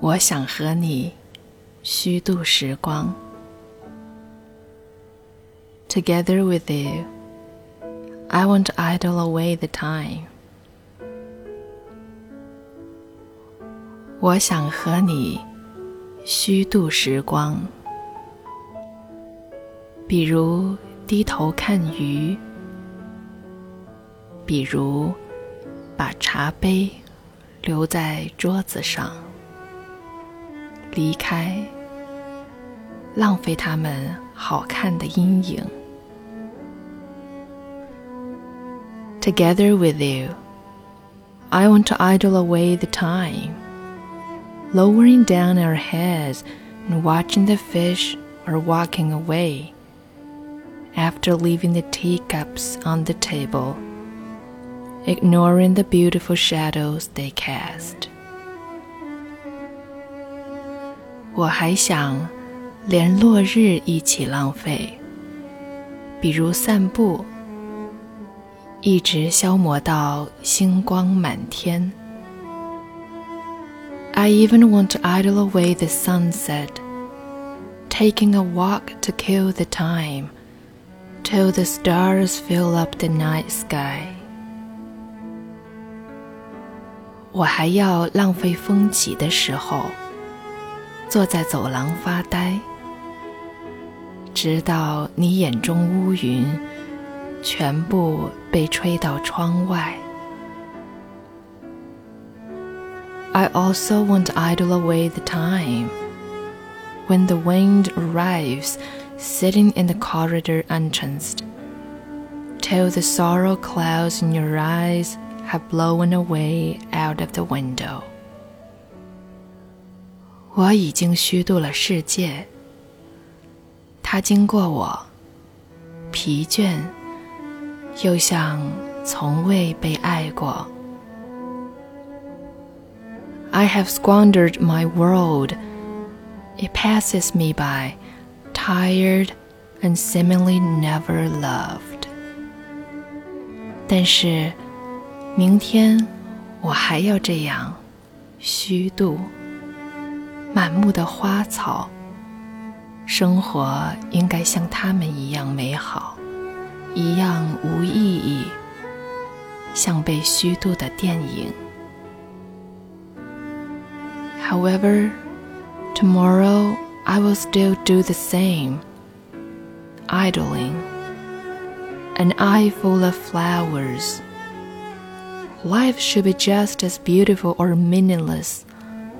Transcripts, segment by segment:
我想和你虚度时光。Together with you, I want to idle away the time. 我想和你虚度时光，比如低头看鱼，比如把茶杯留在桌子上，离开，浪费它们好看的阴影。Together with you, I want to idle away the time lowering down our heads and watching the fish or walking away. After leaving the teacups on the table, ignoring the beautiful shadows they cast. 我还想连落日一起浪费，比如散步，一直消磨到星光满天。I even want to idle away the sunset, taking a walk to kill the time, till the stars fill up the night sky. 我还要浪费风起的时候， 坐在走廊发呆，直到你眼中乌云全部被吹到窗外。I also want to idle away the time. When the wind arrives, sitting in the corridor entranced, till the sorrow clouds in your eyes have blown away out of the window. 我已经虚度了世界，它经过我，疲倦，又像从未被爱过。I have squandered my world. It passes me by, tired and seemingly never loved. 但是，明天我还要这样虚度。满目的花草，生活应该像他们一样美好，一样无意义，像被虚度的电影。However, tomorrow I will still do the same, idling, an eye full of flowers. Life should be just as beautiful or meaningless,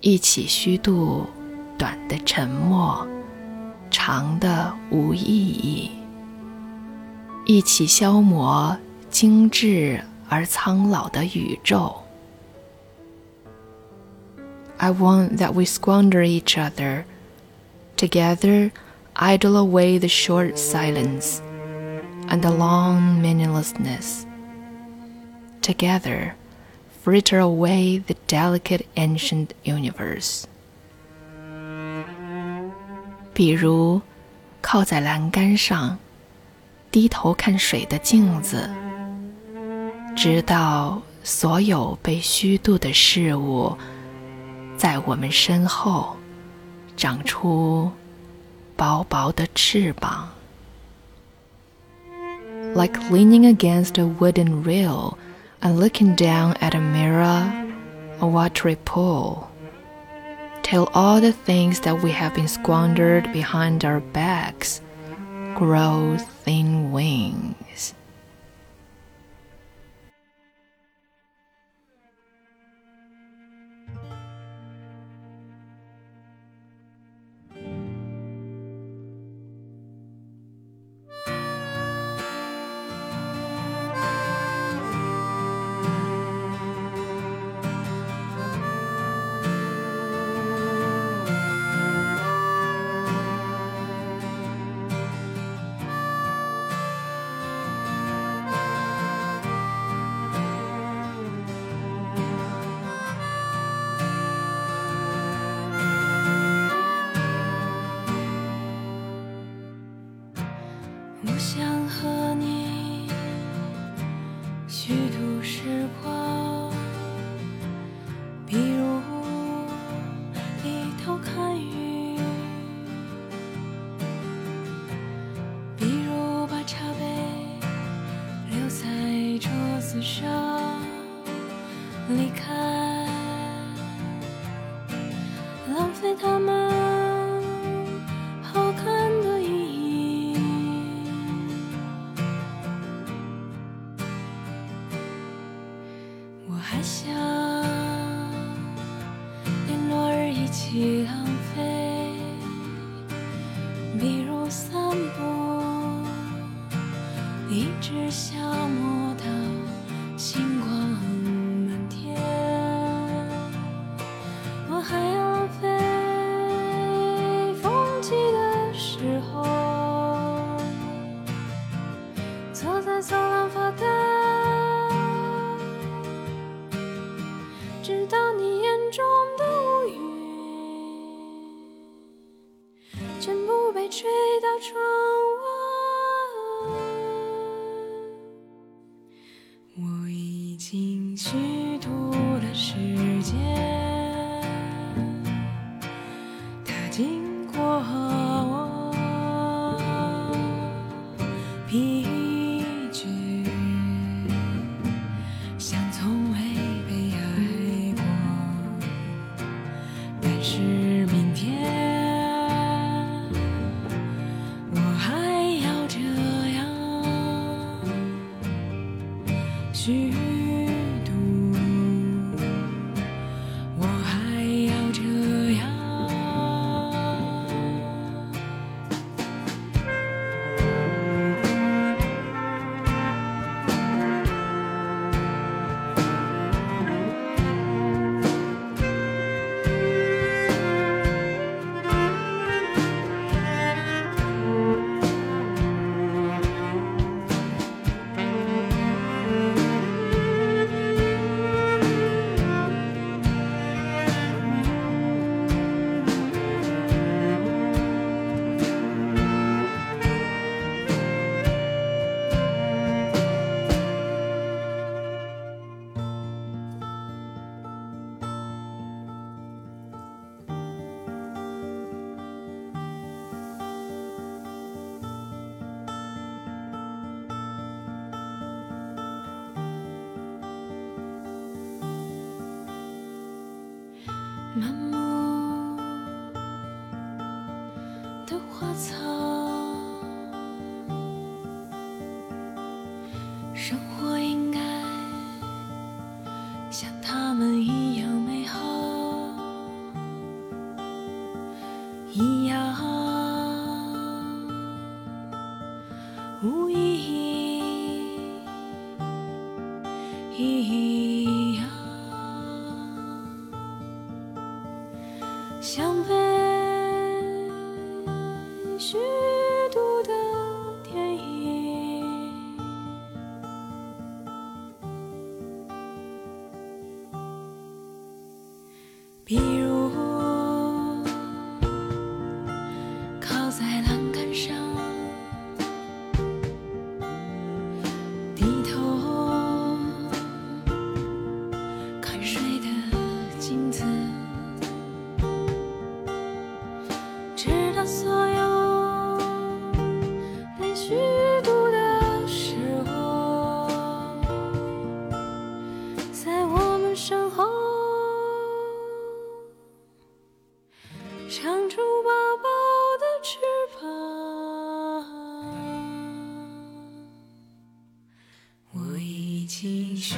一起虚度短的沉默，长的无意义，一起消磨精致而苍老的宇宙。I want that we squander each other. Together, idle away the short silence and the long meaninglessness. Together, fritter away the delicate ancient universe. 比如，靠在栏杆上，低头看水的镜子，直到所有被虚度的事物。在我们身后长出薄薄的翅膀，like leaning against a wooden rail and looking down at a mirror, a watery pool, till all the things that we have been squandered behind our backs grow thin wings. 浪费他们。全部被吹到窗外。慢慢比如靠在栏杆上，低头看水的镜子，直到所有。尽虚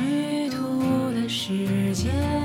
度的时间。